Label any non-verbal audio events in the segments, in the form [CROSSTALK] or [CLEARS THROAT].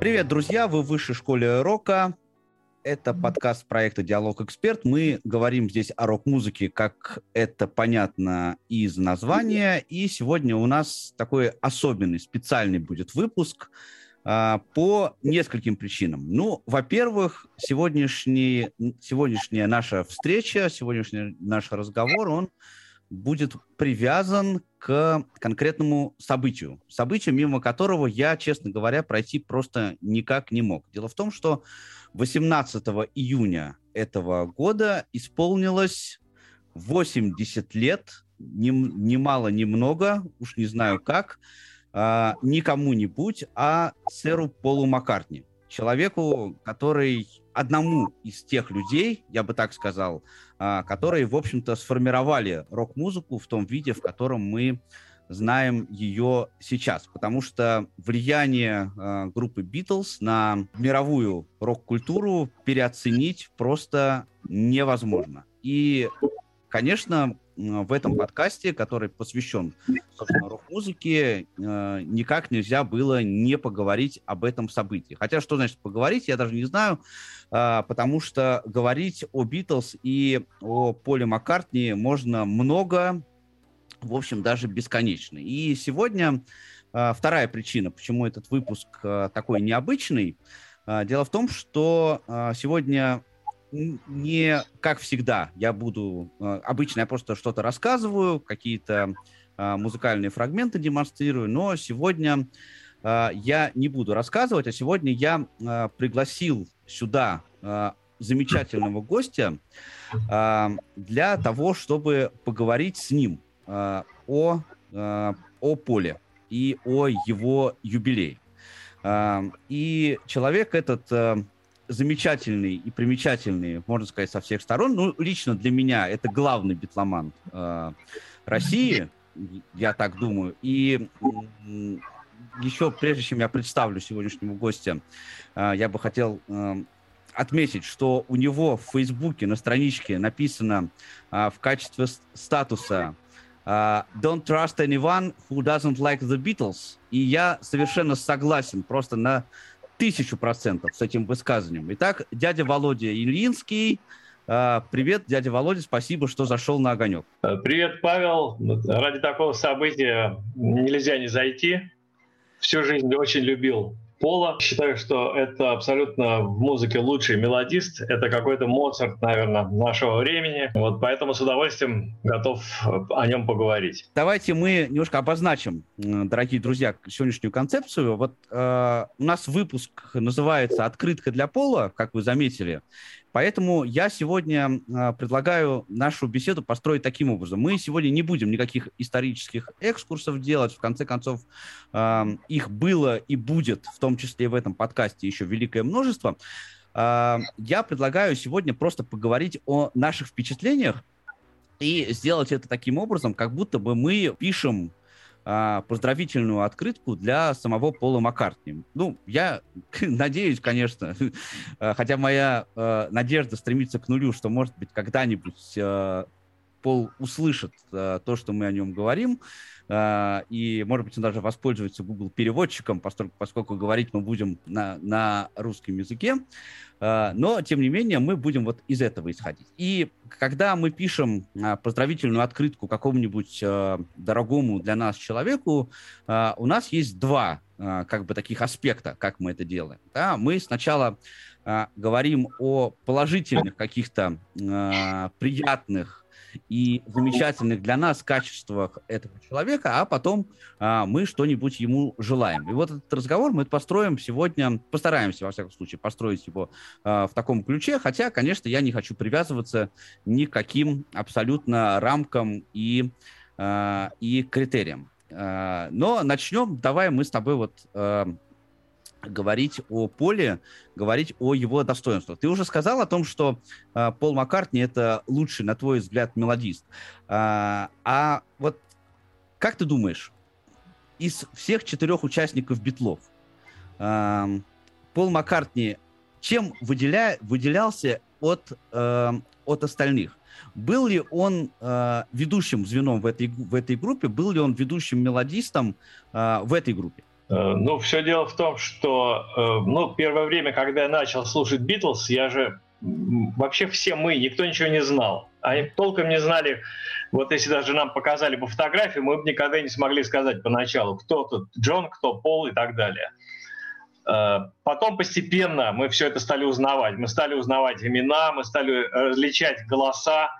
Привет, друзья! Вы в высшей школе рока. Это подкаст проекта «Диалог Эксперт». Мы говорим здесь о рок-музыке, как это понятно из названия. И сегодня у нас такой особенный, специальный будет выпуск по нескольким причинам. Ну, во-первых, сегодняшний, сегодняшняя наша встреча, сегодняшний наш разговор, он будет привязан к конкретному событию. Событию, мимо которого я, честно говоря, пройти просто никак не мог. Дело в том, что 18 июня этого года исполнилось 80 лет, ни, ни мало, ни много, уж не знаю как, э, не кому-нибудь, а сэру Полу Маккартни. Человеку, который одному из тех людей, я бы так сказал, э, которые, в общем-то, сформировали рок-музыку в том виде, в котором мы знаем ее сейчас, потому что влияние э, группы Beatles на мировую рок-культуру переоценить просто невозможно. И, конечно, в этом подкасте, который посвящен, собственно, рок-музыке, э, никак нельзя было не поговорить об этом событии. Хотя, что значит поговорить, я даже не знаю, э, потому что говорить о Битлз и о Поле Маккартни можно много, в общем, даже бесконечно. И сегодня э, вторая причина, почему этот выпуск э, такой необычный. Дело в том, что сегодня не как всегда я буду... Э, обычно я просто что-то рассказываю, какие-то э, музыкальные фрагменты демонстрирую, но сегодня э, я не буду рассказывать, а сегодня я пригласил сюда замечательного гостя для того, чтобы поговорить с ним о, о поле и о его юбилее. И человек этот замечательный и примечательный, можно сказать, со всех сторон. Ну, лично для меня это главный битломан России, я так думаю. И еще прежде чем я представлю сегодняшнему гостя, я бы хотел отметить, что у него в Фейсбуке на страничке написано в качестве статуса Uh, don't trust anyone who doesn't like the Beatles. И я совершенно согласен, просто на тысячу процентов с этим высказыванием. Итак, дядя Володя Ильинский. Uh, привет, дядя Володя, спасибо, что зашел на огонек. Привет, Павел. Ради такого события нельзя не зайти. Всю жизнь очень любил Пола. Считаю, что это абсолютно в музыке лучший мелодист. Это какой-то Моцарт, наверное, нашего времени. Вот поэтому с удовольствием готов о нем поговорить. Давайте мы немножко обозначим, дорогие друзья, сегодняшнюю концепцию. Вот э, у нас выпуск называется «Открытка для Пола», как вы заметили. Поэтому я сегодня э, предлагаю нашу беседу построить таким образом. Мы сегодня не будем никаких исторических экскурсов делать. В конце концов, э, их было и будет, в том числе в этом подкасте, еще великое множество. Э, я предлагаю сегодня просто поговорить о наших впечатлениях и сделать это таким образом, как будто бы мы пишем а, поздравительную открытку для самого Пола Маккартни. Ну, я [LAUGHS] надеюсь, конечно, [LAUGHS] хотя моя а, надежда стремится к нулю, что, может быть, когда-нибудь а, Пол услышит то, что мы о нем говорим, и, может быть, он даже воспользуется Google переводчиком, поскольку, поскольку говорить мы будем на, на русском языке. А, но, тем не менее, мы будем вот из этого исходить. И когда мы пишем а, поздравительную открытку какому-нибудь а, дорогому для нас человеку, у нас есть два как бы таких аспекта, как мы это делаем. Да? Мы сначала говорим о положительных каких-то приятных и замечательных для нас качествах этого человека, а потом а, мы что-нибудь ему желаем. И вот этот разговор мы построим сегодня, постараемся, во всяком случае, построить его а, в таком ключе, хотя, конечно, я не хочу привязываться ни к каким абсолютно рамкам и, а, и критериям. А, но начнем, давай мы с тобой вот... А, говорить о Поле, говорить о его достоинствах. Ты уже сказал о том, что э, Пол Маккартни это лучший, на твой взгляд, мелодист. А, а вот как ты думаешь, из всех четырех участников Битлов э, Пол Маккартни чем выделя... выделялся от, э, от остальных. Был ли он э, ведущим звеном в этой, в этой группе? Был ли он ведущим мелодистом э, в этой группе? Э, ну, все дело в том, что э, ну, первое время, когда я начал слушать Битлз, я же вообще все мы, никто ничего не знал. Они толком не знали, вот если даже нам показали бы фотографии, мы бы никогда не смогли сказать поначалу, кто тут Джон, кто Пол и так далее. Э, потом постепенно мы все это стали узнавать. Мы стали узнавать имена, мы стали различать голоса.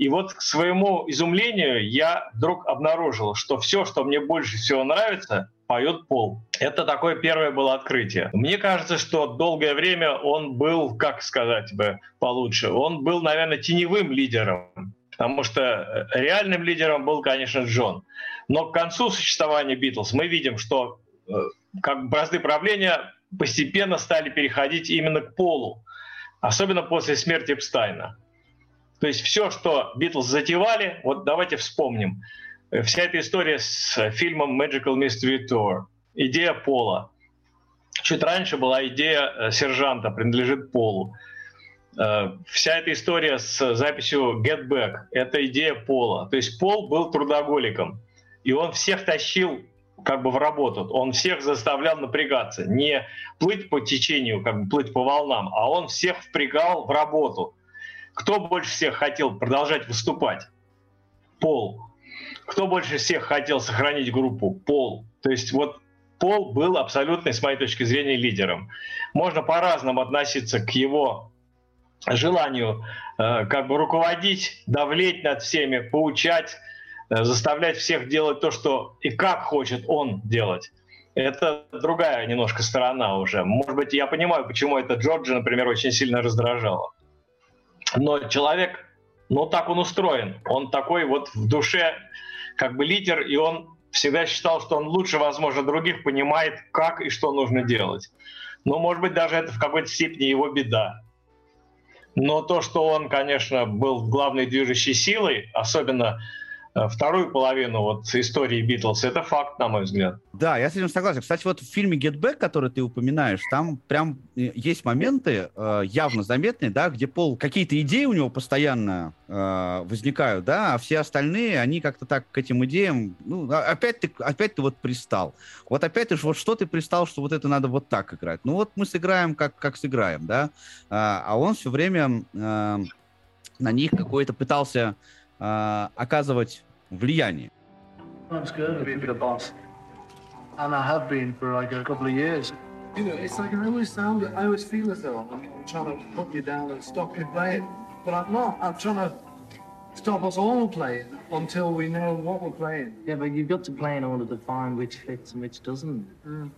И вот к своему изумлению я вдруг обнаружил, что все, что мне больше всего нравится, поет Пол. Это такое первое было открытие. Мне кажется, что долгое время он был, как сказать бы получше, он был, наверное, теневым лидером. Потому что э, реальным лидером был, конечно, Джон. Но к концу существования Битлз мы видим, что э, как бразды правления постепенно стали переходить именно к Полу. Особенно после смерти Эпстайна. То есть все, что Битлз затевали, вот давайте вспомним. Вся эта история с фильмом Magical Mystery Tour, идея Пола. Чуть раньше была идея э, сержанта, принадлежит Полу. Э, вся эта история с записью Get Back – это идея Пола. То есть Пол был трудоголиком, и он всех тащил как бы в работу. Он всех заставлял напрягаться, не плыть по течению, как бы плыть по волнам, а он всех впрягал в работу. Кто больше всех хотел продолжать выступать? Пол. Кто больше всех хотел сохранить группу? Пол. То есть вот Пол был абсолютно, с моей точки зрения, лидером. Можно по-разному относиться к его желанию э, как бы руководить, давлеть над всеми, поучать, э, заставлять всех делать то, что и как хочет он делать. Это другая немножко сторона уже. Может быть, я понимаю, почему это Джорджа, например, очень сильно раздражало. Но человек, ну так он устроен. Он такой вот в душе как бы лидер, и он всегда считал, что он лучше, возможно, других понимает, как и что нужно делать. Но, может быть, даже это в какой-то степени его беда. Но то, что он, конечно, был главной движущей силой, особенно вторую половину вот истории Битлз, это факт, на мой взгляд. Да, я с этим согласен. Кстати, вот в фильме Get Back, который ты упоминаешь, там прям э, есть моменты э, явно заметные, да, где Пол, какие-то идеи у него постоянно э, возникают, да, а все остальные, они как-то так к этим идеям, ну, а, опять ты, опять ты вот пристал. Вот опять ты, вот что ты пристал, что вот это надо вот так играть. Ну вот мы сыграем, как, как сыграем, да, а, а он все время э, на них какой-то пытался э, оказывать влияние. It's good to be the boss. And I have been for like a couple of years. You know, it's like I always sound, I always feel as though I'm trying to put you down and stop you playing. But I'm not. I'm trying to stop us all playing until we know what we're playing. Yeah, but you've got to play in order to find which fits and which doesn't. Mm.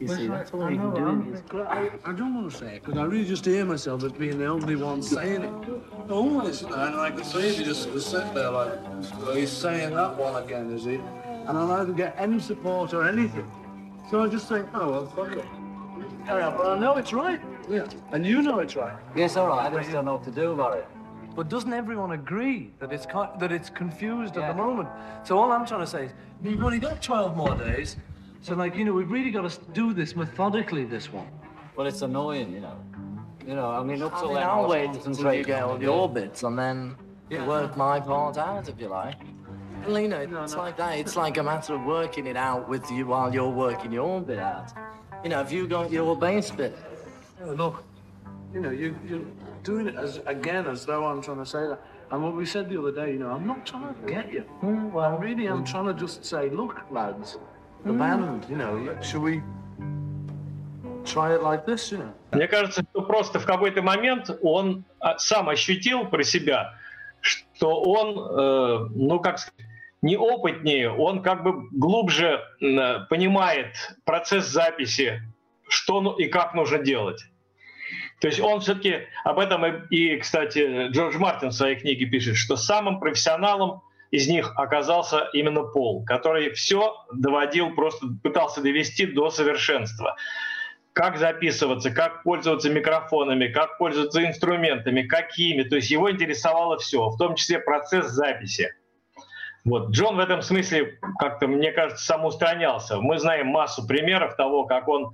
You see, that's all I you can do. I, I don't want to say it because I really just hear myself as being the only one saying it. Always, you know, and I can see you just sit there like, well, he's saying that one again, is he? And I don't get any support or anything. So I just think, oh, well, fuck it. Carry on. But I know it's right. Yeah. And you know it's right. Yes, all right. I just don't know what to do about it. But doesn't everyone agree that it's that it's confused yeah. at the moment? So all I'm trying to say is, you've only got 12 more days. So, like, you know, we've really got to do this methodically, this one. Well, it's annoying, you know. You know, I mean, up till I then, I'll wait until you get all your bits and then yeah. work my part out, if you like. Well, you know, no, it's no. like that. It's like a matter of working it out with you while you're working your bit out. You know, if you got your bass bit. Yeah, look, you know, you, you're doing it as again as though I'm trying to say that. And what we said the other day, you know, I'm not trying to get you. Mm, well, I really am mm. trying to just say, look, lads, the band, you know, should we try it like this, you know? Мне кажется, что просто в какой-то момент он а, сам ощутил про себя, что он, э, ну как сказать, неопытнее, он как бы глубже э, понимает процесс записи, что ну, и как нужно делать. То есть он все-таки об этом и, кстати, Джордж Мартин в своей книге пишет, что самым профессионалом из них оказался именно Пол, который все доводил, просто пытался довести до совершенства. Как записываться, как пользоваться микрофонами, как пользоваться инструментами, какими. То есть его интересовало все, в том числе процесс записи. Вот. Джон в этом смысле как-то, мне кажется, самоустранялся. Мы знаем массу примеров того, как он,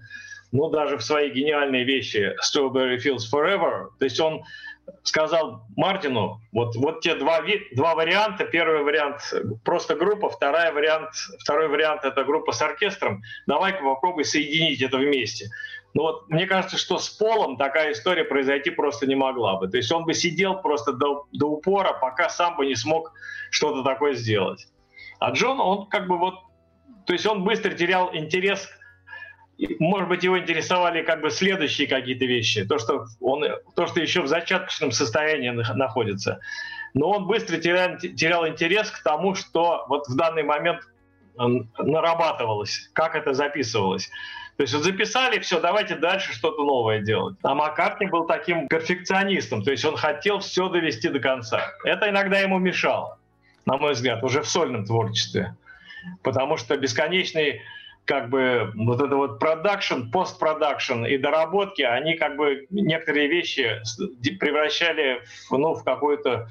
ну, даже в свои гениальные вещи Strawberry Fields Forever, то есть он сказал Мартину, вот, вот те два, два варианта. Первый вариант просто группа, второй вариант, второй вариант это группа с оркестром. Давай-ка попробуй соединить это вместе. Ну вот мне кажется, что с Полом такая история произойти просто не могла бы. То есть он бы сидел просто до, до упора, пока сам бы не смог что-то такое сделать. А Джон, он как бы вот, то есть он быстро терял интерес может быть, его интересовали как бы следующие какие-то вещи, то, что он, то, что еще в зачаточном состоянии находится. Но он быстро терял, терял интерес к тому, что вот в данный момент нарабатывалось, как это записывалось. То есть вот записали, все, давайте дальше что-то новое делать. А Маккартни был таким перфекционистом, то есть он хотел все довести до конца. Это иногда ему мешало, на мой взгляд, уже в сольном творчестве. Потому что бесконечный как бы вот это вот продакшн, постпродакшн и доработки, они как бы некоторые вещи превращали в, ну, в какую-то,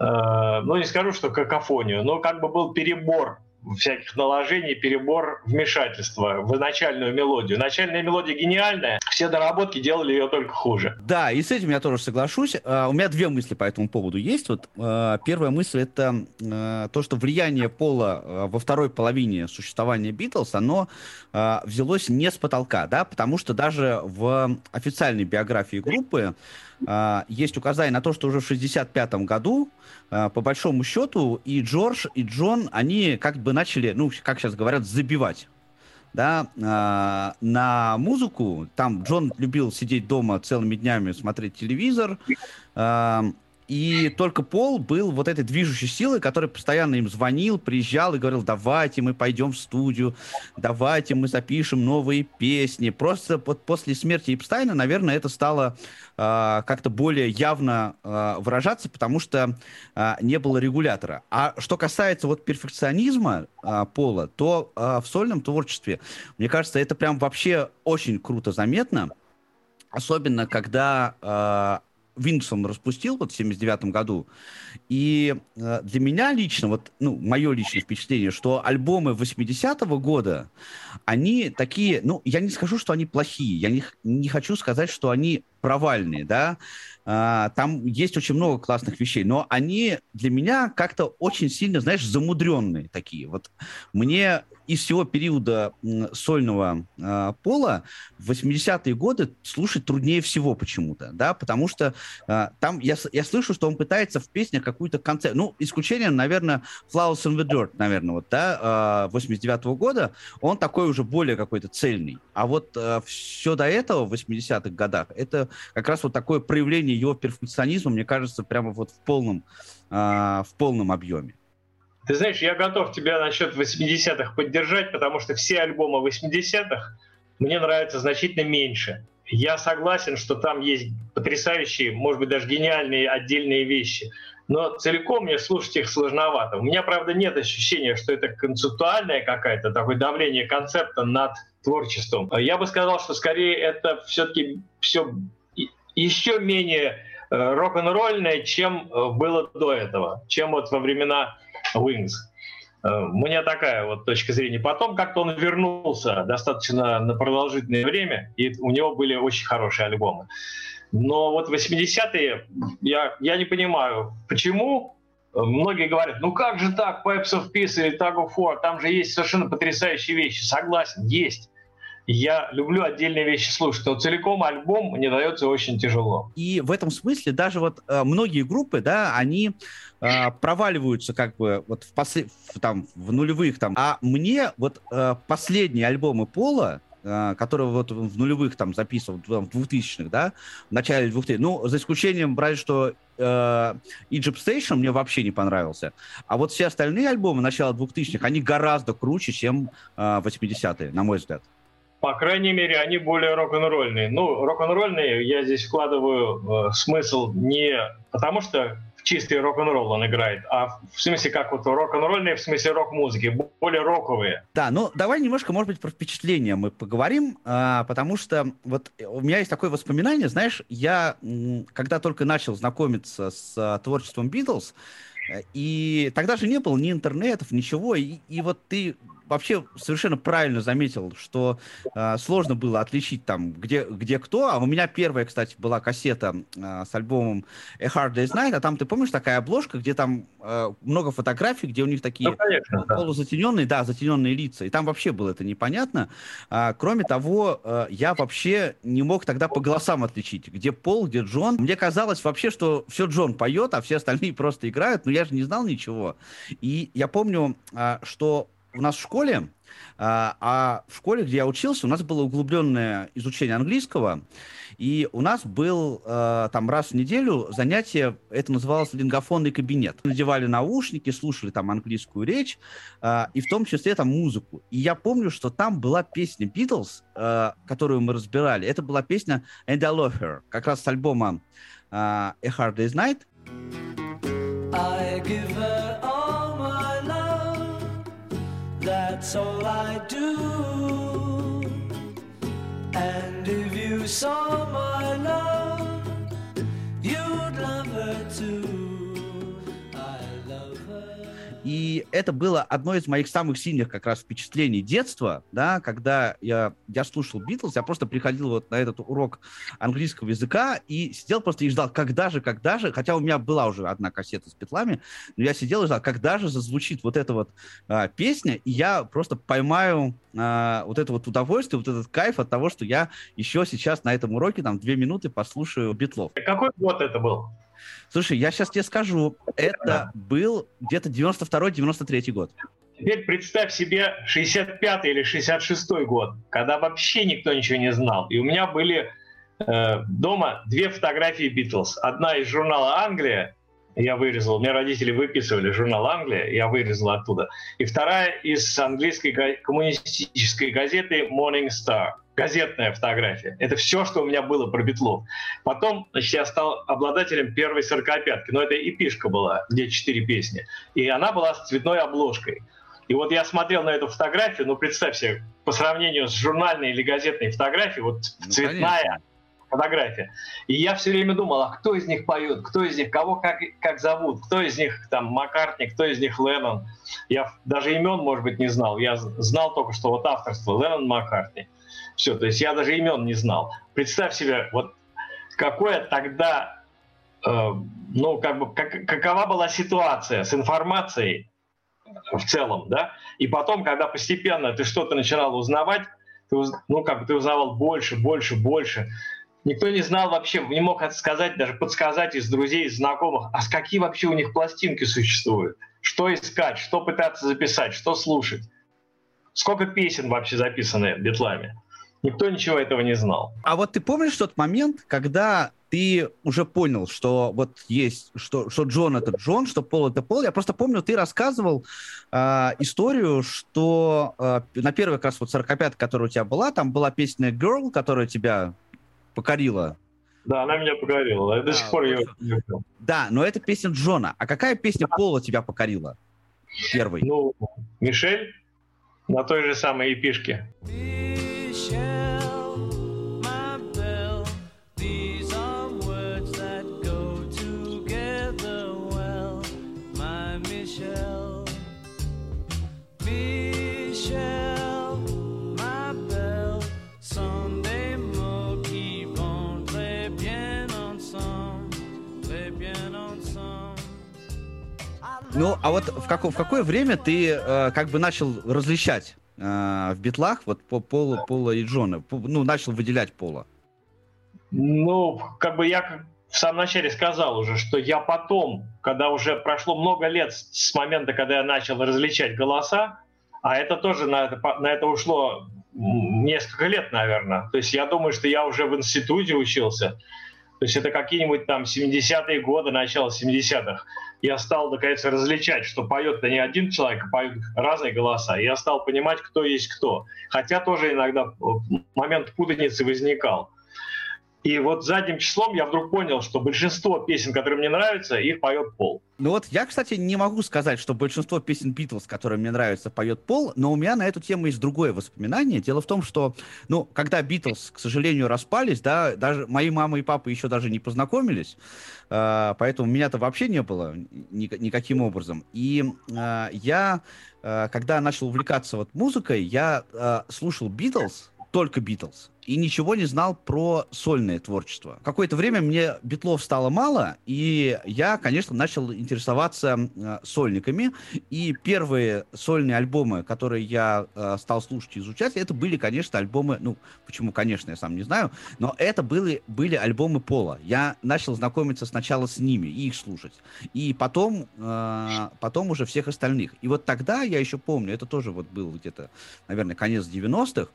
э, ну не скажу, что какофонию, но как бы был перебор всяких наложений, перебор вмешательства в начальную мелодию. Начальная мелодия гениальная, все доработки делали ее только хуже. Да, и с этим я тоже соглашусь. Uh, у меня две мысли по этому поводу есть. Вот uh, первая мысль это uh, то, что влияние Пола во второй половине существования Битлз, оно взялось не с потолка, да, потому что даже в официальной биографии группы есть указание на то, что уже в 1965 году а, по большому счету и Джордж, и Джон, они как бы начали, ну, как сейчас говорят, забивать да, э, на музыку. Там Джон любил сидеть дома целыми днями, смотреть телевизор. Э, и только Пол был вот этой движущей силой, который постоянно им звонил, приезжал и говорил, давайте мы пойдем в студию, давайте мы запишем новые песни. Просто вот после смерти Эпстайна, наверное, это стало э, как-то более явно э, выражаться, потому что э, не было регулятора. А что касается вот перфекционизма э, Пола, то э, в сольном творчестве, мне кажется, это прям вообще очень круто заметно. Особенно, когда э, Винксон распустил вот в 79 году. И э, для меня лично, вот, ну, мое личное впечатление, что альбомы 80-го года, они такие, ну, я не скажу, что они плохие, я не, не хочу сказать, что они провальные, да, а, там есть очень много классных вещей, но они для меня как-то очень сильно, знаешь, замудренные такие. Вот мне из всего периода сольного э, пола в 80-е годы слушать труднее всего почему-то, да, потому что э, там я, я слышу, что он пытается в песнях какую-то концепцию, ну, исключением, наверное, Flowers in the Dirt, наверное, вот, да, э, 89-го года, он такой уже более какой-то цельный, а вот э, все до этого, в 80-х годах, это как раз вот такое проявление его перфекционизма, мне кажется, прямо вот в полном, э, в полном объеме. Ты знаешь, я готов тебя насчет 80-х поддержать, потому что все альбомы 80-х мне нравятся значительно меньше. Я согласен, что там есть потрясающие, может быть, даже гениальные отдельные вещи. Но целиком мне слушать их сложновато. У меня, правда, нет ощущения, что это концептуальное какое-то такое давление концепта над творчеством. Я бы сказал, что скорее это все-таки все еще менее э, рок-н-ролльное, чем э, было до этого, чем вот во времена Wings. Э, у меня такая вот точка зрения. Потом как-то он вернулся достаточно на продолжительное время, и у него были очень хорошие альбомы. Но вот 80-е, я, я не понимаю, почему Многие говорят, ну как же так, Pipes of Peace или Tag of War, там же есть совершенно потрясающие вещи. Согласен, есть я люблю отдельные вещи слушать, но целиком альбом мне дается очень тяжело. И в этом смысле даже вот э, многие группы, да, они э, проваливаются как бы вот в, после, в, там, в нулевых там. А мне вот э, последние альбомы Пола, э, который вот в нулевых там записывал, в двухтысячных, да, в начале двухтысячных, ну, за исключением, брать, что э, Egypt Station мне вообще не понравился. А вот все остальные альбомы начала двухтысячных, они гораздо круче, чем э, 80-е, на мой взгляд. По крайней мере, они более рок-н-ролльные. Ну, рок-н-ролльные я здесь вкладываю э, смысл не потому, что в чистый рок-н-ролл он играет, а в смысле как вот рок-н-ролльные, в смысле рок-музыки, более роковые. Да, ну давай немножко, может быть, про впечатления мы поговорим, а, потому что вот у меня есть такое воспоминание, знаешь, я когда только начал знакомиться с а, творчеством Битлз, и тогда же не было ни интернетов, ничего. И, и вот ты вообще совершенно правильно заметил, что э, сложно было отличить там, где, где кто. А у меня первая, кстати, была кассета э, с альбомом A Hard Day's Night, а там, ты помнишь, такая обложка, где там э, много фотографий, где у них такие ну, конечно, полузатененные, да. да, затененные лица. И там вообще было это непонятно. А, кроме того, э, я вообще не мог тогда по голосам отличить, где Пол, где Джон. Мне казалось вообще, что все Джон поет, а все остальные [LAUGHS] просто играют, но я же не знал ничего. И я помню, э, что у нас в школе, а, а в школе, где я учился, у нас было углубленное изучение английского, и у нас был э, там раз в неделю занятие, это называлось лингофонный кабинет. Надевали наушники, слушали там английскую речь, э, и в том числе там музыку. И я помню, что там была песня Beatles, которую мы разбирали. Это была песня And I Love Her, как раз с альбома A Hard Day's Night. I give her that's all I do. And if you saw my это было одно из моих самых сильных как раз впечатлений детства, да, когда я, я слушал Битлз, я просто приходил вот на этот урок английского языка и сидел просто и ждал, когда же, когда же, хотя у меня была уже одна кассета с Битлами, но я сидел и ждал, когда же зазвучит вот эта вот а, песня, и я просто поймаю а, вот это вот удовольствие, вот этот кайф от того, что я еще сейчас на этом уроке там две минуты послушаю Битлов. Какой год это был? Слушай, я сейчас тебе скажу, это был где-то 92-93 год. Теперь представь себе 65 или 66 год, когда вообще никто ничего не знал. И у меня были э, дома две фотографии Битлз. Одна из журнала «Англия», я вырезал, мне родители выписывали журнал «Англия», я вырезал оттуда. И вторая из английской коммунистической газеты «Morning Star» газетная фотография. Это все, что у меня было про Битлов. Потом, значит, я стал обладателем первой сорокопятки, но это эпишка была, где четыре песни. И она была с цветной обложкой. И вот я смотрел на эту фотографию, ну, представь себе, по сравнению с журнальной или газетной фотографией, вот ну, цветная конечно. фотография. И я все время думал, а кто из них поет, кто из них, кого как, как зовут, кто из них там Маккартни, кто из них Леннон. Я даже имен, может быть, не знал. Я знал только, что вот авторство Леннон Маккартни. Все, то есть я даже имен не знал. Представь себе, вот какое тогда, э, ну, как бы, как, какова была ситуация с информацией в целом, да? И потом, когда постепенно ты что-то начинал узнавать, ты, ну, как бы ты узнавал больше, больше, больше. Никто не знал вообще, не мог сказать, даже подсказать из друзей, из знакомых, а с какие вообще у них пластинки существуют, что искать, что пытаться записать, что слушать. Сколько песен вообще записаны битлами? Никто ничего этого не знал. А вот ты помнишь тот момент, когда ты уже понял, что вот есть, что, что Джон это Джон, что Пол это Пол. Я просто помню, ты рассказывал э, историю, что э, на первой как раз вот 45 которая у тебя была, там была песня Girl, которая тебя покорила. Да, она меня покорила. Я да, до сих пор ее люблю. Да, но это песня Джона. А какая песня Пола тебя покорила? Первый. Ну, Мишель на той же самой эпишке. Ну, а вот в, как, в какое время ты э, как бы начал различать э, в битлах вот по Пола, Пола и Джона? По, ну, начал выделять Пола? Ну, как бы я в самом начале сказал уже, что я потом, когда уже прошло много лет с момента, когда я начал различать голоса, а это тоже на это, на это ушло несколько лет, наверное. То есть я думаю, что я уже в институте учился. То есть это какие-нибудь там 70-е годы, начало 70-х я стал, наконец, различать, что поет-то не один человек, а поют разные голоса. Я стал понимать, кто есть кто. Хотя тоже иногда момент путаницы возникал. И вот задним числом я вдруг понял, что большинство песен, которые мне нравятся, их поет Пол. Ну вот я, кстати, не могу сказать, что большинство песен Битлз, которые мне нравятся, поет Пол, но у меня на эту тему есть другое воспоминание. Дело в том, что, ну, когда Битлз, к сожалению, распались, да, даже мои мама и папа еще даже не познакомились, э, поэтому меня-то вообще не было ни, никаким образом. И э, я, э, когда начал увлекаться вот музыкой, я слушал Битлз, только Битлз и ничего не знал про сольное творчество. Какое-то время мне битлов стало мало, и я, конечно, начал интересоваться э, сольниками. И первые сольные альбомы, которые я э, стал слушать и изучать, это были, конечно, альбомы, ну, почему, конечно, я сам не знаю, но это были, были альбомы Пола. Я начал знакомиться сначала с ними и их слушать. И потом, э, потом уже всех остальных. И вот тогда, я еще помню, это тоже вот был где-то, наверное, конец 90-х,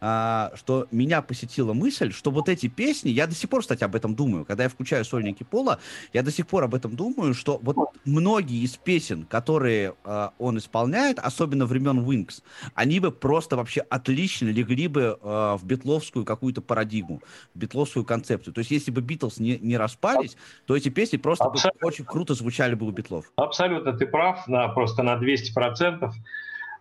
э, что меня посетила мысль, что вот эти песни, я до сих пор, кстати, об этом думаю, когда я включаю сольники Пола, я до сих пор об этом думаю, что вот многие из песен, которые э, он исполняет, особенно времен Wings, они бы просто вообще отлично легли бы э, в битловскую какую-то парадигму, в битловскую концепцию. То есть если бы Битлз не, не распались, то эти песни просто бы очень круто звучали бы у Битлов. Абсолютно, ты прав, на, просто на 200%.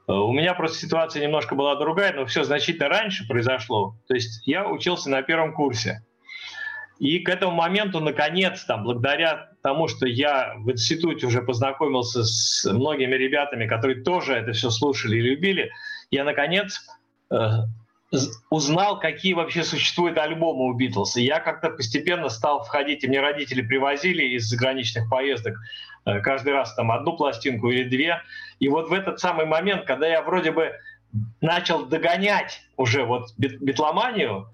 Э, у меня просто ситуация немножко была другая, но все значительно раньше произошло. То есть я учился на первом курсе. И к этому моменту, наконец, там, благодаря тому, что я в институте уже познакомился с многими ребятами, которые тоже это все слушали и любили, я, наконец, э, узнал, какие вообще существуют альбомы у Битлз. И я как-то постепенно стал входить, и мне родители привозили из заграничных поездок каждый раз там одну пластинку или две. И вот в этот самый момент, когда я вроде бы начал догонять уже вот битломанию,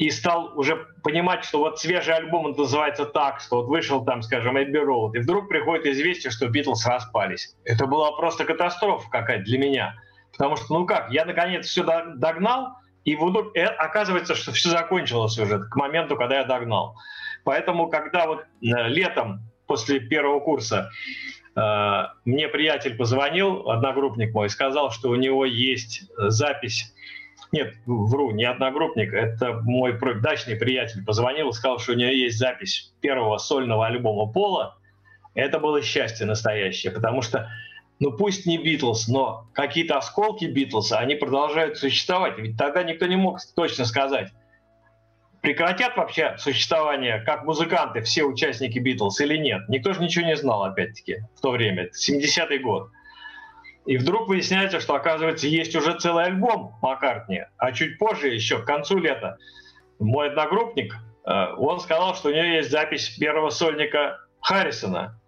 и стал уже понимать, что вот свежий альбом называется так, что вот вышел там, скажем, Эбби Роуд, и вдруг приходит известие, что Битлз распались. Это была просто катастрофа какая-то для меня. Потому что, ну как, я наконец все догнал, и вдруг э, оказывается, что все закончилось уже к моменту, когда я догнал. Поэтому, когда вот э, летом после первого курса э, мне приятель позвонил, одногруппник мой, сказал, что у него есть запись. Нет, вру, не одногруппник, это мой дачный приятель позвонил и сказал, что у него есть запись первого сольного альбома Пола. Это было счастье настоящее, потому что, ну пусть не Битлз, но какие-то осколки Битлз, они продолжают существовать. Ведь тогда никто не мог точно сказать, прекратят вообще существование как музыканты все участники Битлз или нет. Никто же ничего не знал, опять-таки, в то время, 70-й год. И вдруг выясняется, что, оказывается, есть уже целый альбом Маккартни, а чуть позже, еще к концу лета, мой одногруппник, э, он сказал, что у него есть запись первого сольника Харрисона.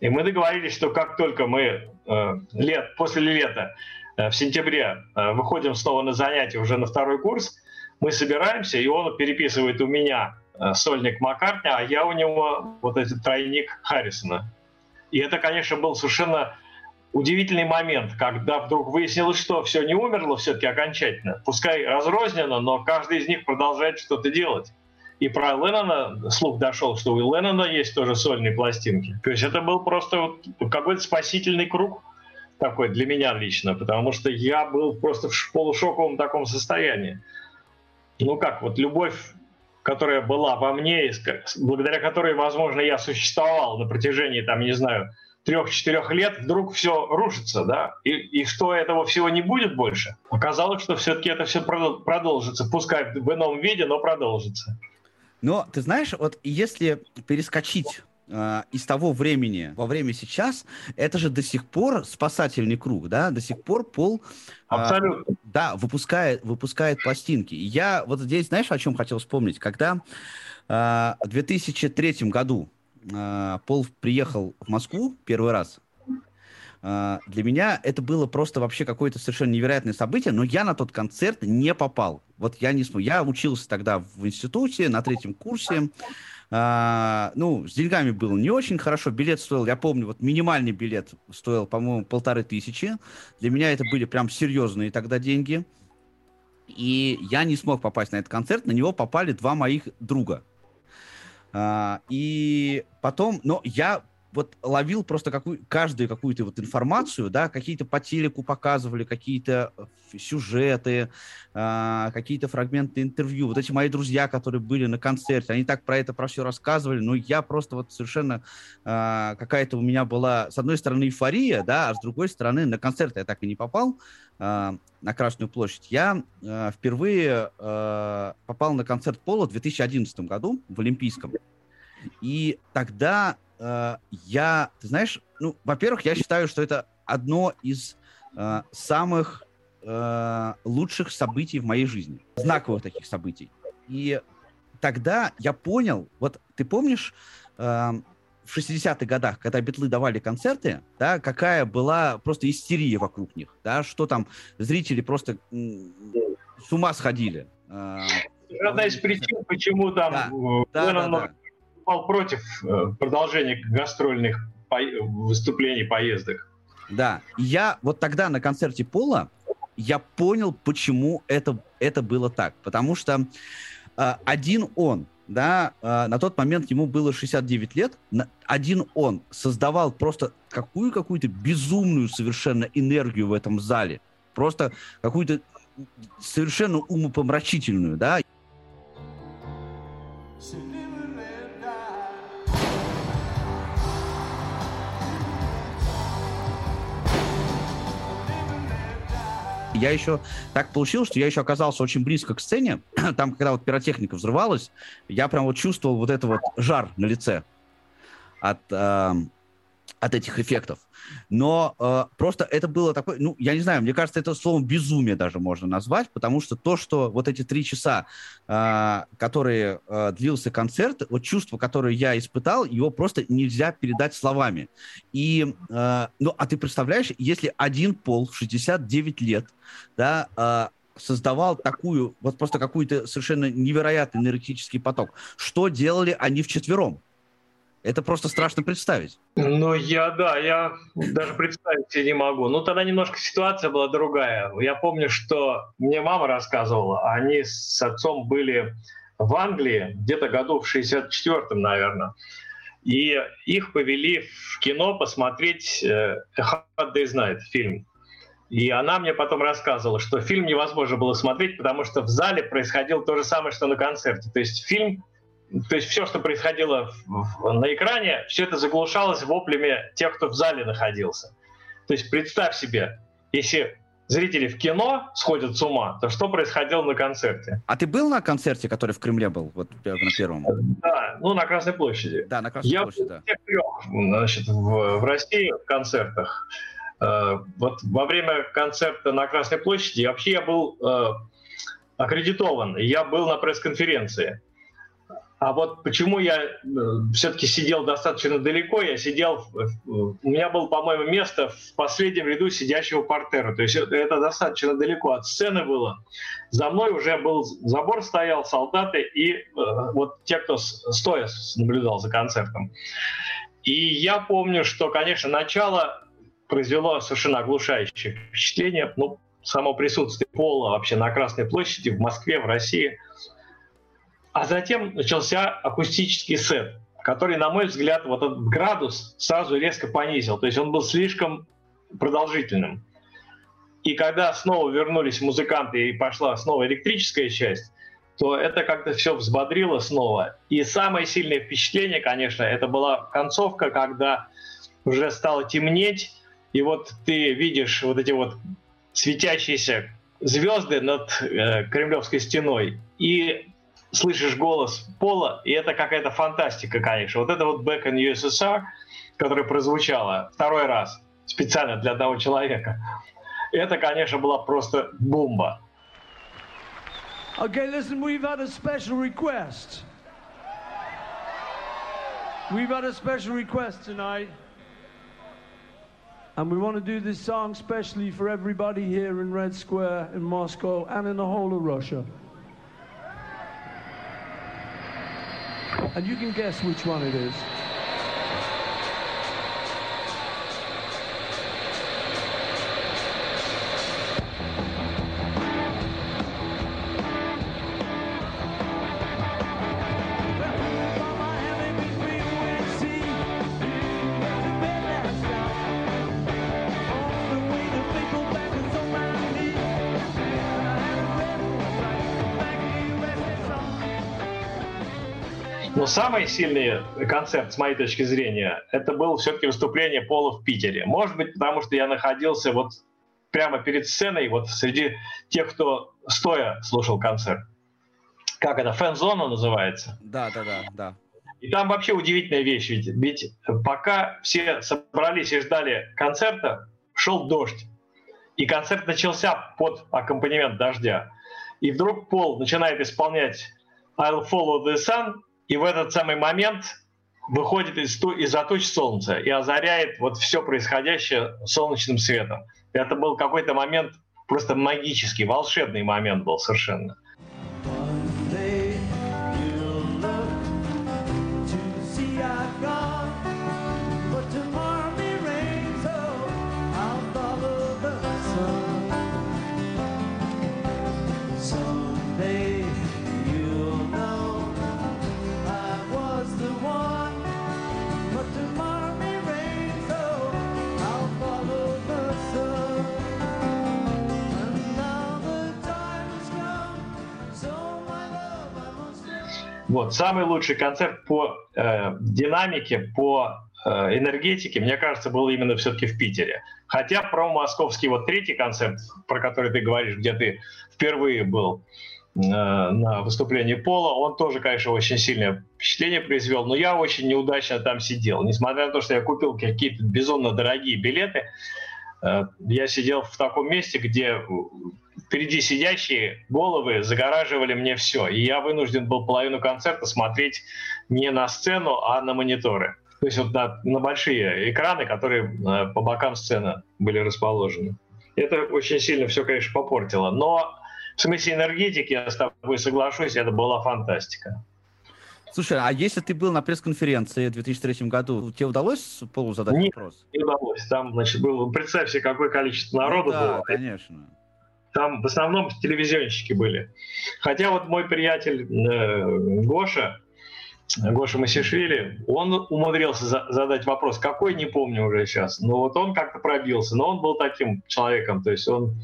И мы договорились, что как только мы э, лет, после лета, э, в сентябре, выходим снова на занятия уже на второй курс, мы собираемся, и он переписывает у меня э, сольник Маккартни, а я у него вот этот тройник Харрисона. И это, конечно, был совершенно удивительный момент, когда вдруг выяснилось, что все не умерло все-таки окончательно. Пускай разрозненно, но каждый из них продолжает что-то делать. И про Леннона слух дошел, что у Леннона есть тоже сольные пластинки. То есть это был просто вот какой-то спасительный круг такой для меня лично, потому что я был просто в полушоковом таком состоянии ну как, вот любовь, которая была во мне, благодаря которой, возможно, я существовал на протяжении, там, не знаю, трех-четырех лет, вдруг все рушится, да, и, и что этого всего не будет больше. Оказалось, что все-таки это все продолжится, пускай в ином виде, но продолжится. Но ты знаешь, вот если перескочить э, из того времени во время сейчас, это же до сих пор спасательный круг, да, до сих пор Пол э, Абсолютно. да, выпускает, выпускает пластинки. И я вот здесь, знаешь, о чем хотел вспомнить? Когда э, в 2003 году э, Пол приехал в Москву первый раз, для меня это было просто вообще какое-то совершенно невероятное событие, но я на тот концерт не попал. Вот я не смог. Я учился тогда в институте на третьем курсе. А, ну, с деньгами было не очень хорошо. Билет стоил, я помню, вот минимальный билет стоил, по-моему, полторы тысячи. Для меня это были прям серьезные тогда деньги. И я не смог попасть на этот концерт. На него попали два моих друга. А, и потом, но я вот ловил просто какую, каждую какую-то вот информацию, да, какие-то по телеку показывали, какие-то э, сюжеты, э, какие-то фрагменты интервью. Вот эти мои друзья, которые были на концерте, они так про это, про все рассказывали, но я просто вот совершенно э, какая-то у меня была, с одной стороны, эйфория, да, а с другой стороны, на концерт я так и не попал, э, на Красную площадь. Я э, впервые э, попал на концерт Пола в 2011 году в Олимпийском. И тогда я, ты знаешь, ну, во-первых, я считаю, что это одно из э, самых э, лучших событий в моей жизни, знаковых таких событий. И тогда я понял, вот ты помнишь, э, в 60-х годах, когда битлы давали концерты, да, какая была просто истерия вокруг них, да, что там зрители просто с ума сходили. Э, Одна из причин, почему там да, да, да, да выступал против э, продолжения гастрольных выступлений, поездок. Да, я вот тогда на концерте Пола я понял, почему это, это было так. Потому что э, один он, да, э, на тот момент ему было 69 лет, один он создавал просто какую какую-то безумную совершенно энергию в этом зале. Просто какую-то совершенно умопомрачительную, да. Я еще так получилось, что я еще оказался очень близко к сцене. [CLEARS THROAT] Там, когда вот пиротехника взрывалась, я прям вот чувствовал вот это вот жар на лице от, э, от этих эффектов. Но э, просто это было такое, ну, я не знаю, мне кажется, это словом безумие даже можно назвать, потому что то, что вот эти три часа, э, которые э, длился концерт, вот чувство, которое я испытал, его просто нельзя передать словами. И, э, ну, а ты представляешь, если один пол в 69 лет, да, э, создавал такую, вот просто какую-то совершенно невероятный энергетический поток, что делали они вчетвером? Это просто страшно представить. Ну, я, да, я даже представить себе не могу. Ну, тогда немножко ситуация была другая. Я помню, что мне мама рассказывала, они с отцом были в Англии где-то году в 64-м, наверное. И их повели в кино посмотреть э, «Hard Day's Night» фильм. И она мне потом рассказывала, что фильм невозможно было смотреть, потому что в зале происходило то же самое, что на концерте. То есть фильм то есть все, что происходило на экране, все это заглушалось воплями тех, кто в зале находился. То есть представь себе, если зрители в кино сходят с ума, то что происходило на концерте? А ты был на концерте, который в Кремле был, вот на первом? Да, ну на Красной площади. Да, на Красной Я площади, да. Я трех, значит, в, в России в концертах. Э, вот во время концерта на Красной площади вообще я был э, аккредитован, я был на пресс-конференции. А вот почему я э, все-таки сидел достаточно далеко, я сидел, у меня было, по-моему, место в последнем ряду сидящего портера. То есть это, достаточно далеко от сцены было. За мной уже был забор стоял, солдаты и э, вот те, кто стоя наблюдал за концертом. И я помню, что, конечно, начало произвело совершенно оглушающее впечатление. Ну, само присутствие пола вообще на Красной площади в Москве, в России – а затем начался акустический сет, который, на мой взгляд, вот этот градус сразу резко понизил. То есть он был слишком продолжительным. И когда снова вернулись музыканты и пошла снова электрическая часть, то это как-то все взбодрило снова. И самое сильное впечатление, конечно, это была концовка, когда уже стало темнеть, и вот ты видишь вот эти вот светящиеся звезды над э, Кремлевской стеной, и слышишь голос Пола, и это какая-то фантастика, конечно. Вот это вот Back in USSR, которая прозвучала второй раз специально для одного человека, это, конечно, была просто бомба. Okay, listen, we've had a special request. We've had a special request tonight. And we want to do this song specially for everybody here in Red Square in Moscow and in the whole of Russia. And you can guess which one it is. Самый сильный концерт, с моей точки зрения, это было все-таки выступление Пола в Питере. Может быть, потому что я находился вот прямо перед сценой, вот среди тех, кто стоя слушал концерт. Как это, фэн-зона называется? Да, да, да, да. И там вообще удивительная вещь, ведь, ведь пока все собрались и ждали концерта, шел дождь. И концерт начался под аккомпанемент дождя. И вдруг Пол начинает исполнять I'll follow the sun, и в этот самый момент выходит из, из-за туч солнца и озаряет вот все происходящее солнечным светом. Это был какой-то момент просто магический, волшебный момент был совершенно. Вот. Самый лучший концерт по э, динамике, по э, энергетике, мне кажется, был именно все-таки в Питере. Хотя про московский вот третий концерт, про который ты говоришь, где ты впервые был э, на выступлении Пола, он тоже, конечно, очень сильное впечатление произвел, но я очень неудачно там сидел. Несмотря на то, что я купил какие-то безумно дорогие билеты, э, я сидел в таком месте, где впереди сидящие головы загораживали мне все. И я вынужден был половину концерта смотреть не на сцену, а на мониторы. То есть вот на, на большие экраны, которые э, по бокам сцены были расположены. Это очень сильно все, конечно, попортило. Но в смысле энергетики, я с тобой соглашусь, это была фантастика. Слушай, а если ты был на пресс-конференции в 2003 году, тебе удалось Полу задать Нет, вопрос? не удалось. Там, значит, было, представь себе, какое количество народу ну, да, было. конечно. Там в основном телевизионщики были. Хотя вот мой приятель э, Гоша, Гоша Масишвили, он умудрился за задать вопрос, какой, не помню уже сейчас. Но вот он как-то пробился. Но он был таким человеком, то есть он,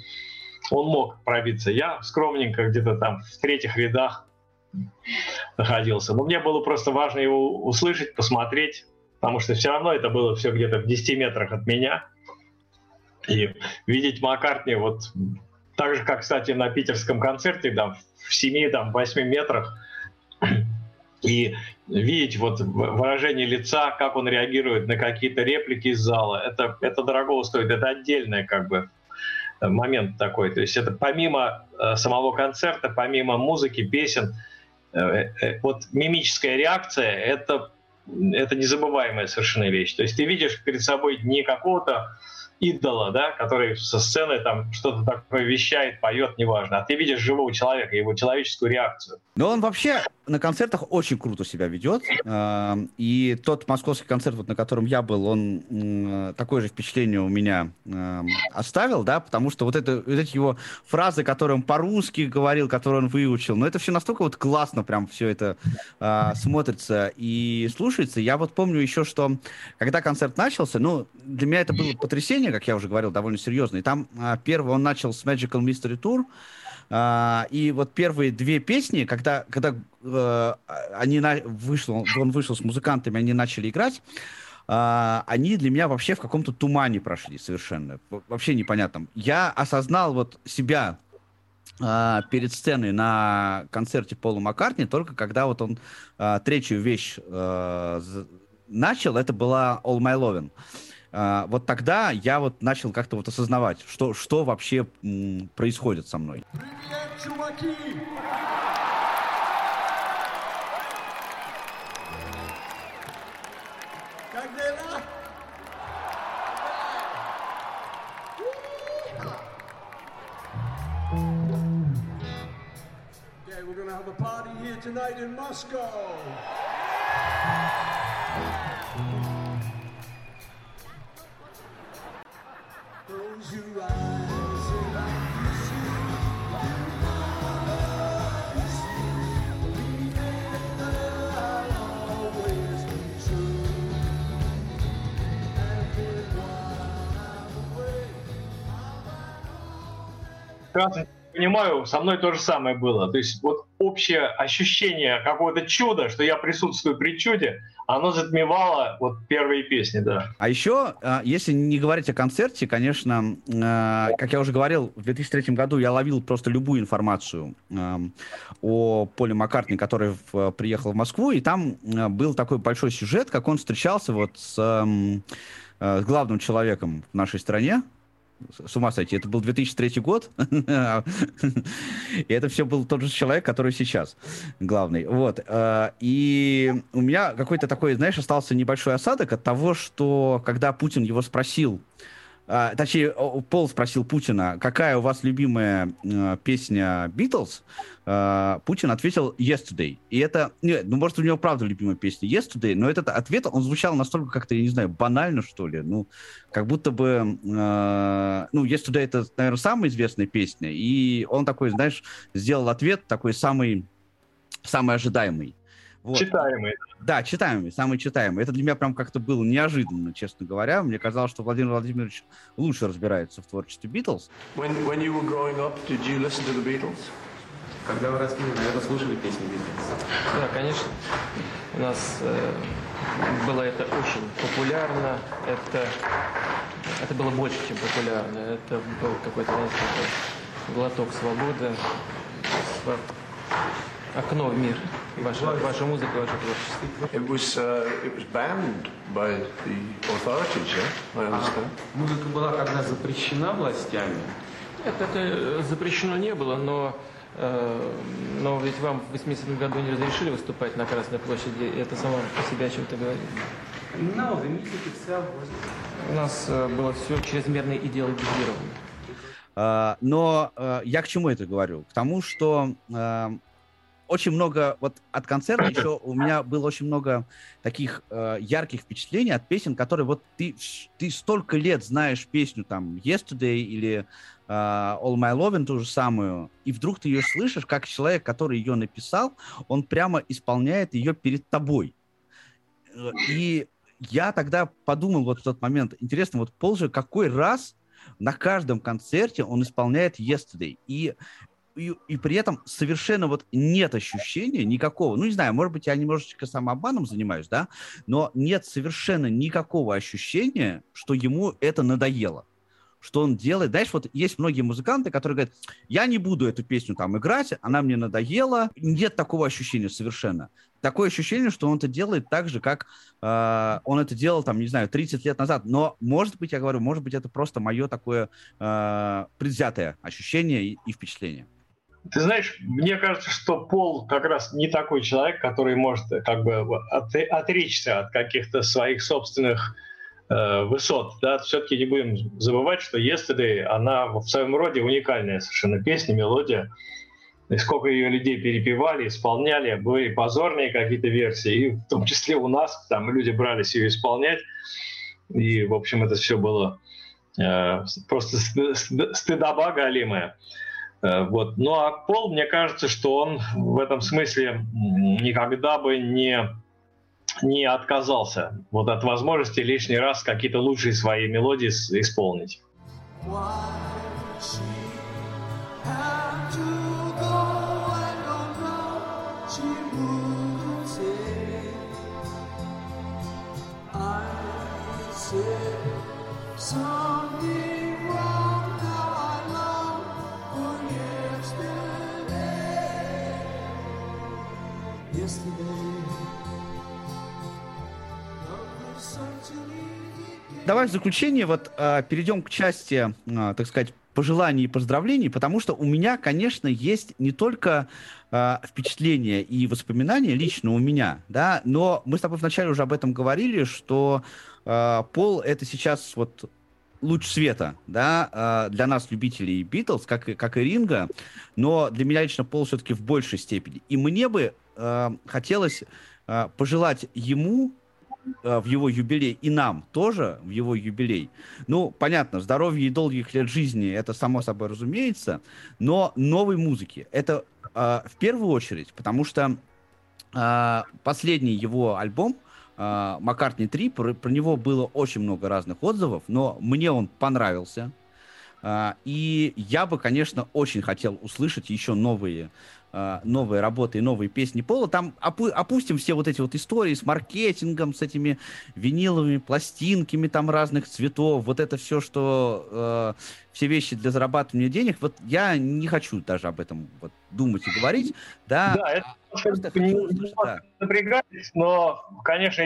он мог пробиться. Я скромненько где-то там в третьих рядах находился. Но мне было просто важно его услышать, посмотреть, потому что все равно это было все где-то в 10 метрах от меня. И видеть Маккартни вот так же, как, кстати, на питерском концерте, да, в 7-8 метрах, [CLEARS THROAT] и видеть вот выражение лица, как он реагирует на какие-то реплики из зала, это, это дорого стоит, это отдельный как бы момент такой. То есть это помимо э, самого концерта, помимо музыки, песен, э, э, вот мимическая реакция это, это незабываемая совершенно вещь. То есть ты видишь перед собой не какого-то идола, да, который со сцены там что-то такое вещает, поет, неважно. А ты видишь живого человека, его человеческую реакцию. Но он вообще на концертах очень круто себя ведет. И тот московский концерт, вот, на котором я был, он такое же впечатление у меня оставил, да, потому что вот, это, вот эти его фразы, которые он по-русски говорил, которые он выучил, но это все настолько вот классно прям все это а, смотрится и слушается. Я вот помню еще, что когда концерт начался, ну, для меня это было потрясение, как я уже говорил, довольно серьезное. И там а, первый он начал с Magical Mystery Tour, а, и вот первые две песни, когда, когда э, они на, вышло, он вышел с музыкантами, они начали играть, Uh, они для меня вообще в каком-то тумане прошли совершенно. Вообще непонятно. Я осознал вот себя uh, перед сценой на концерте Пола Маккартни только когда вот он uh, третью вещь начал, это была All My Lovin'. А, вот тогда я вот начал как-то вот осознавать, что, что вообще происходит со мной. Привет, чуваки! Как дела? Okay, we're gonna have a party here tonight in Moscow. Прекрасно понимаю, со мной то же самое было. То есть вот общее ощущение какого-то чуда, что я присутствую при чуде, оно затмевало вот первые песни, да. А еще, а, если не говорить о концерте, конечно, а, как я уже говорил, в 2003 году я ловил просто любую информацию о Поле Маккартни, который приехал в Москву, и там был такой большой сюжет, как он встречался вот с, с главным человеком в нашей стране, с ума сойти. Это был 2003 год, [LAUGHS] и это все был тот же человек, который сейчас главный. Вот. Э, и у меня какой-то такой, знаешь, остался небольшой осадок от того, что когда Путин его спросил, а, точнее, Пол спросил Путина, какая у вас любимая э, песня Битлз, э, Путин ответил Yesterday. И это, нет, ну, может, у него правда любимая песня Yesterday, но этот ответ, он звучал настолько как-то, я не знаю, банально, что ли. Ну, как будто бы, э, ну, Yesterday это, наверное, самая известная песня, и он такой, знаешь, сделал ответ такой самый, самый ожидаемый. Вот. Читаемый. Да, читаемый, самый читаемый. Это для меня прям как-то было неожиданно, честно говоря. Мне казалось, что Владимир Владимирович лучше разбирается в творчестве Битлз. When, when you were growing up, did you listen to the Beatles? Когда вы росли, наверное, слушали песни Битлз? Да, конечно. У нас э, было это очень популярно. Это, это было больше, чем популярно. Это был какой-то, знаете, такой глоток свободы, окно в мир. Ваша, ваша музыка, ваше творчество. It was, uh, it was banned by the authorities, yeah? I understand. А, музыка была когда запрещена властями? Нет, это э, запрещено не было, но э, но ведь вам в 80-м году не разрешили выступать на Красной площади, это само по себе о чем-то говорит. No, the music itself was... У нас э, было все чрезмерно идеологизировано. Uh, но uh, я к чему это говорю? К тому, что очень много, вот от концерта [COUGHS] еще у меня было очень много таких э, ярких впечатлений от песен, которые вот ты, ты столько лет знаешь песню там Yesterday или э, All My Loving, ту же самую, и вдруг ты ее слышишь, как человек, который ее написал, он прямо исполняет ее перед тобой. Э, и я тогда подумал вот в тот момент, интересно, вот Пол же какой раз на каждом концерте он исполняет Yesterday. И и, при этом совершенно вот нет ощущения никакого, ну, не знаю, может быть, я немножечко самообманом занимаюсь, да, но нет совершенно никакого ощущения, что ему это надоело что он делает. Знаешь, вот есть многие музыканты, которые говорят, я не буду эту песню там играть, она мне надоела. Нет такого ощущения совершенно. Такое ощущение, что он это делает так же, как э, он это делал, там, не знаю, 30 лет назад. Но, может быть, я говорю, может быть, это просто мое такое э, предвзятое ощущение и, и впечатление. Ты знаешь, мне кажется, что Пол как раз не такой человек, который может как бы отречься от каких-то своих собственных э, высот. Да? Все-таки не будем забывать, что Yesterday, она в своем роде уникальная совершенно песня, мелодия. И сколько ее людей перепевали, исполняли, были позорные какие-то версии, и в том числе у нас, там люди брались ее исполнять, и, в общем, это все было э, просто стыдоба галимая. Э, вот. Ну а Пол, мне кажется, что он в этом смысле никогда бы не, не отказался вот от возможности лишний раз какие-то лучшие свои мелодии исполнить. Давай в заключение вот э, перейдем к части, э, так сказать, пожеланий и поздравлений, потому что у меня, конечно, есть не только э, впечатления и воспоминания лично у меня, да, но мы с тобой вначале уже об этом говорили, что э, Пол это сейчас вот луч света, да, для нас, любителей Битлз, как, как и Ринга, но для меня лично Пол все-таки в большей степени. И мне бы э, хотелось э, пожелать ему э, в его юбилей и нам тоже в его юбилей. Ну, понятно, здоровье и долгих лет жизни, это само собой разумеется, но новой музыки. Это э, в первую очередь, потому что э, последний его альбом э, Маккартни 3, про, про него было очень много разных отзывов, но мне он понравился. А, и я бы, конечно, очень хотел услышать еще новые новые работы и новые песни Пола. Там опу- опустим все вот эти вот истории с маркетингом, с этими виниловыми пластинками там разных цветов, вот это все, что э, все вещи для зарабатывания денег. Вот я не хочу даже об этом вот думать и говорить. Да, да это а, не, услышать, да. напрягает, но, конечно,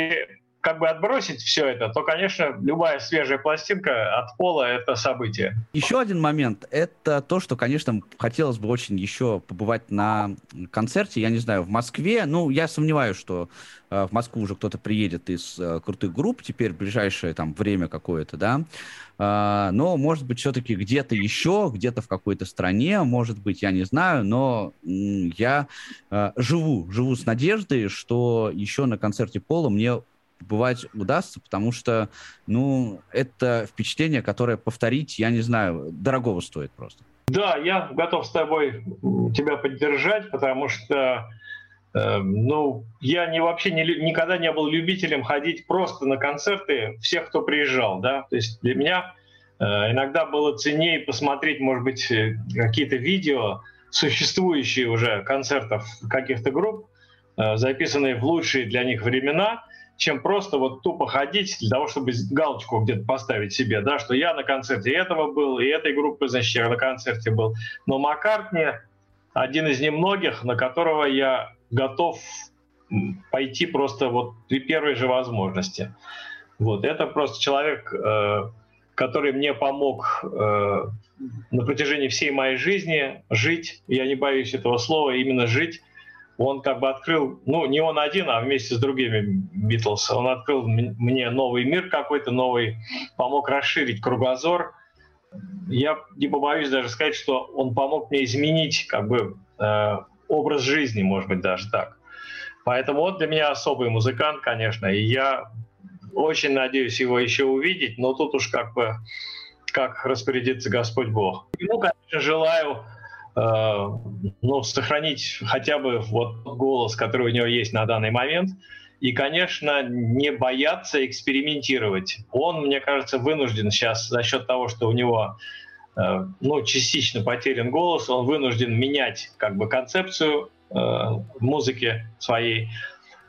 как бы отбросить все это, то, конечно, любая свежая пластинка от пола — это событие. Еще один момент — это то, что, конечно, хотелось бы очень еще побывать на концерте, я не знаю, в Москве. Ну, я сомневаюсь, что э, в Москву уже кто-то приедет из э, крутых групп теперь в ближайшее там время какое-то, да. Uh, но, может быть, все-таки где-то еще, где-то в какой-то стране, может быть, я не знаю, но я uh, живу, живу с надеждой, что еще на концерте Пола мне бывать удастся, потому что, ну, это впечатление, которое повторить, я не знаю, дорогого стоит просто. Да, я готов с тобой тебя поддержать, потому что, э, ну, я не вообще не, никогда не был любителем ходить просто на концерты всех, кто приезжал, да, то есть для меня э, иногда было ценнее посмотреть, может быть, э, какие-то видео, существующие уже концертов каких-то групп, э, записанные в лучшие для них времена, чем просто вот тупо ходить для того, чтобы галочку где-то поставить себе, да, что я на концерте этого был, и этой группы, значит, я на концерте был. Но Маккартни один из немногих, на которого я готов пойти просто вот при первой же возможности. Вот, это просто человек, э, который мне помог э, на протяжении всей моей жизни жить, я не боюсь этого слова, именно жить он как бы открыл, ну, не он один, а вместе с другими Битлз, он открыл мне новый мир какой-то, новый, помог расширить кругозор. Я не побоюсь даже сказать, что он помог мне изменить как бы э, образ жизни, может быть, даже так. Поэтому он для меня особый музыкант, конечно, и я очень надеюсь его еще увидеть, но тут уж как бы как распорядится Господь Бог. Ему, конечно, желаю ну, сохранить хотя бы вот голос, который у него есть на данный момент. И, конечно, не бояться экспериментировать. Он, мне кажется, вынужден сейчас за счет того, что у него э, ну, частично потерян голос, он вынужден менять как бы концепцию э, музыки своей.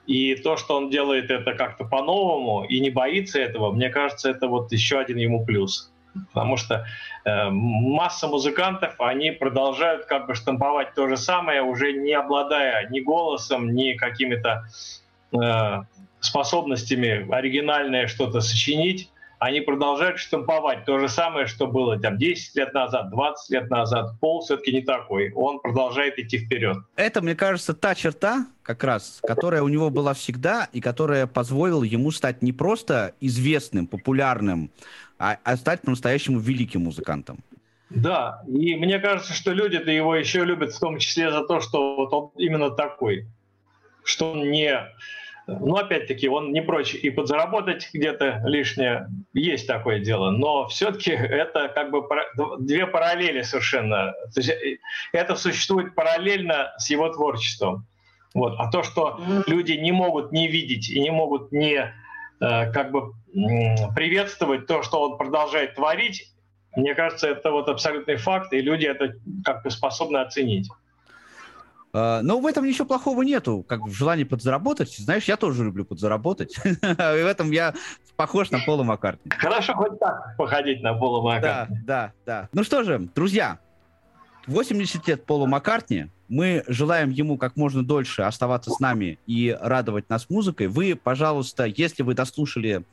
И то, что он делает это как-то по-новому и не боится этого, мне кажется, это вот еще один ему плюс. Потому что э, масса музыкантов, они продолжают как бы штамповать то же самое, уже не обладая ни голосом, ни какими-то э, способностями оригинальное что-то сочинить. Они продолжают штамповать то же самое, что было там 10 лет назад, 20 лет назад. Пол все-таки не такой. Он продолжает идти вперед. Это, мне кажется, та черта, как раз, которая у него была всегда и которая позволила ему стать не просто известным, популярным, а, а стать по-настоящему великим музыкантом. Да, и мне кажется, что люди-то его еще любят в том числе за то, что вот он именно такой, что он не... Ну, опять-таки, он не прочь и подзаработать где-то лишнее, есть такое дело, но все-таки это как бы две параллели совершенно. То есть э, это существует параллельно с его творчеством. Вот. А то, что люди не могут не видеть и не могут не как бы приветствовать то, что он продолжает творить, мне кажется, это вот абсолютный факт, и люди это как бы способны оценить. Uh, но в этом ничего плохого нету, как в желании подзаработать. Знаешь, я тоже люблю подзаработать. [LAUGHS] и в этом я похож на Пола Маккартни. Хорошо хоть так походить на Пола Маккартни. Да, да, да. Ну что же, друзья, 80 лет Полу Маккартни – мы желаем ему как можно дольше оставаться с нами и радовать нас музыкой. Вы, пожалуйста, если вы дослушали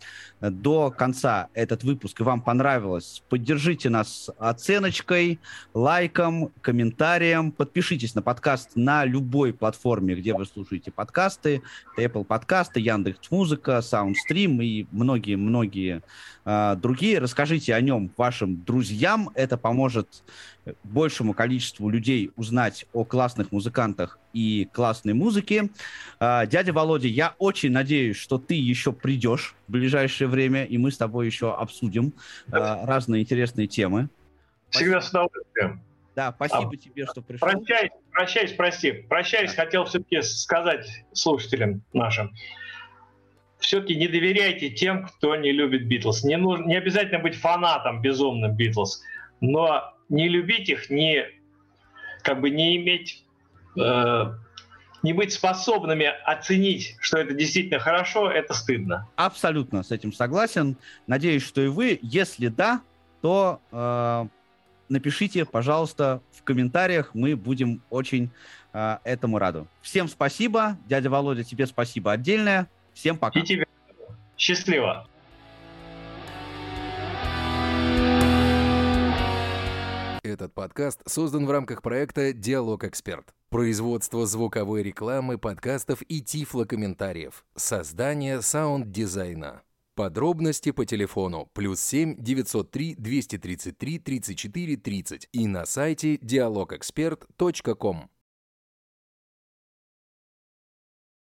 э, до конца этот выпуск и вам понравилось, поддержите нас оценочкой, лайком, комментарием. Подпишитесь на подкаст на любой платформе, где вы слушаете подкасты. Apple подкасты, Яндекс Музыка, Soundstream и многие-многие э, другие. Расскажите о нем вашим друзьям. Это поможет большему количеству людей узнать о классных музыкантах и классной музыке. А, дядя Володя, я очень надеюсь, что ты еще придешь в ближайшее время, и мы с тобой еще обсудим а, разные интересные темы. Всегда с удовольствием. Да, спасибо а, тебе, что пришел. Прощаюсь, прощаюсь, прости. Прощаюсь, да. хотел все-таки сказать слушателям нашим. Все-таки не доверяйте тем, кто не любит Битлз. Не, нужно, не обязательно быть фанатом безумным Битлз но не любить их, не как бы не иметь, э, не быть способными оценить, что это действительно хорошо, это стыдно. Абсолютно с этим согласен. Надеюсь, что и вы. Если да, то э, напишите, пожалуйста, в комментариях. Мы будем очень э, этому рады. Всем спасибо. Дядя Володя, тебе спасибо отдельное. Всем пока. И тебе. Счастливо. Этот подкаст создан в рамках проекта «Диалог Эксперт». Производство звуковой рекламы, подкастов и тифлокомментариев. Создание саунд-дизайна. Подробности по телефону плюс 7 903 233 34 30 и на сайте dialogexpert.com.